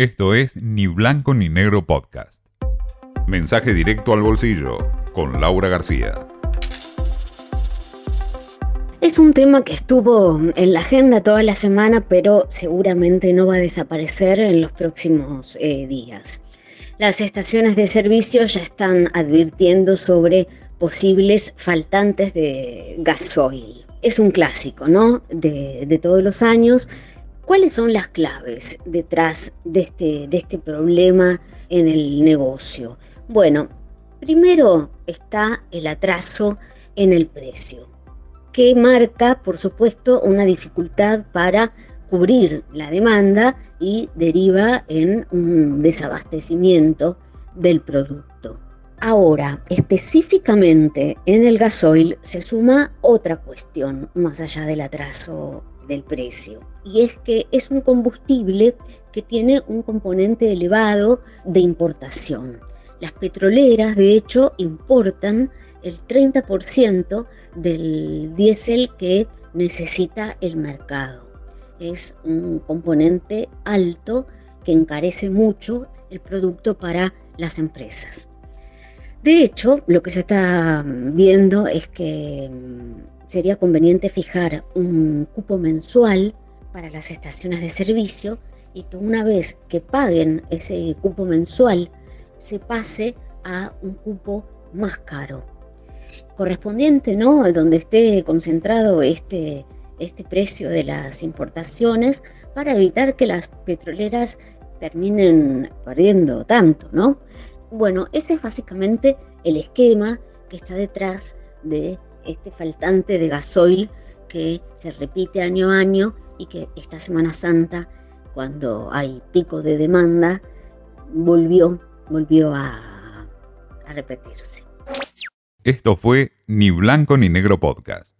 Esto es Ni Blanco ni Negro Podcast. Mensaje directo al bolsillo con Laura García. Es un tema que estuvo en la agenda toda la semana, pero seguramente no va a desaparecer en los próximos eh, días. Las estaciones de servicio ya están advirtiendo sobre posibles faltantes de gasoil. Es un clásico, ¿no? De, de todos los años ¿Cuáles son las claves detrás de este, de este problema en el negocio? Bueno, primero está el atraso en el precio, que marca, por supuesto, una dificultad para cubrir la demanda y deriva en un desabastecimiento del producto. Ahora, específicamente en el gasoil se suma otra cuestión más allá del atraso del precio. Y es que es un combustible que tiene un componente elevado de importación. Las petroleras, de hecho, importan el 30% del diésel que necesita el mercado. Es un componente alto que encarece mucho el producto para las empresas. De hecho, lo que se está viendo es que sería conveniente fijar un cupo mensual para las estaciones de servicio y que una vez que paguen ese cupo mensual se pase a un cupo más caro. Correspondiente, ¿no? Donde esté concentrado este, este precio de las importaciones para evitar que las petroleras terminen perdiendo tanto, ¿no? Bueno, ese es básicamente el esquema que está detrás de este faltante de gasoil que se repite año a año y que esta Semana Santa, cuando hay pico de demanda, volvió, volvió a, a repetirse. Esto fue Ni Blanco ni Negro Podcast.